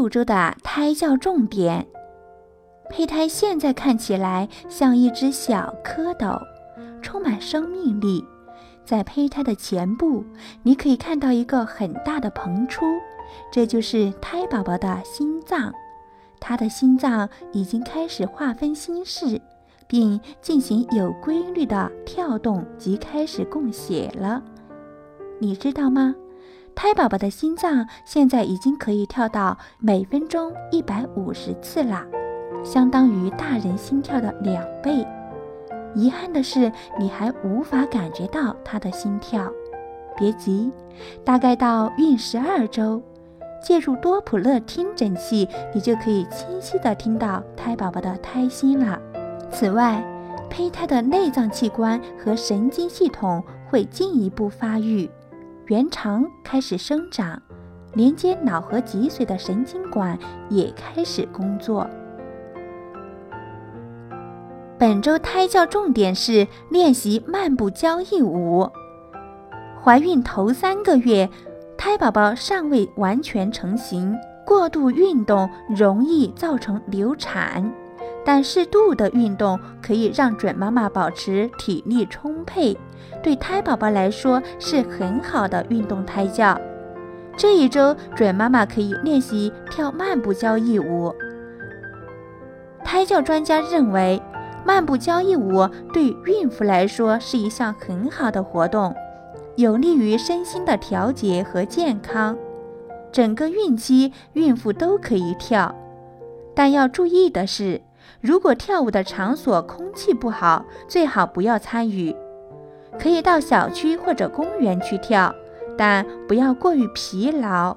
六周的胎教重点。胚胎现在看起来像一只小蝌蚪，充满生命力。在胚胎的前部，你可以看到一个很大的膨出，这就是胎宝宝的心脏。他的心脏已经开始划分心室，并进行有规律的跳动及开始供血了。你知道吗？胎宝宝的心脏现在已经可以跳到每分钟一百五十次了，相当于大人心跳的两倍。遗憾的是，你还无法感觉到他的心跳。别急，大概到孕十二周。借助多普勒听诊器，你就可以清晰地听到胎宝宝的胎心了。此外，胚胎的内脏器官和神经系统会进一步发育，原肠开始生长，连接脑和脊髓的神经管也开始工作。本周胎教重点是练习漫步交谊舞。怀孕头三个月。胎宝宝尚未完全成型，过度运动容易造成流产，但适度的运动可以让准妈妈保持体力充沛，对胎宝宝来说是很好的运动胎教。这一周，准妈妈可以练习跳慢步交谊舞。胎教专家认为，慢步交谊舞对孕妇来说是一项很好的活动。有利于身心的调节和健康。整个孕期，孕妇都可以跳，但要注意的是，如果跳舞的场所空气不好，最好不要参与。可以到小区或者公园去跳，但不要过于疲劳。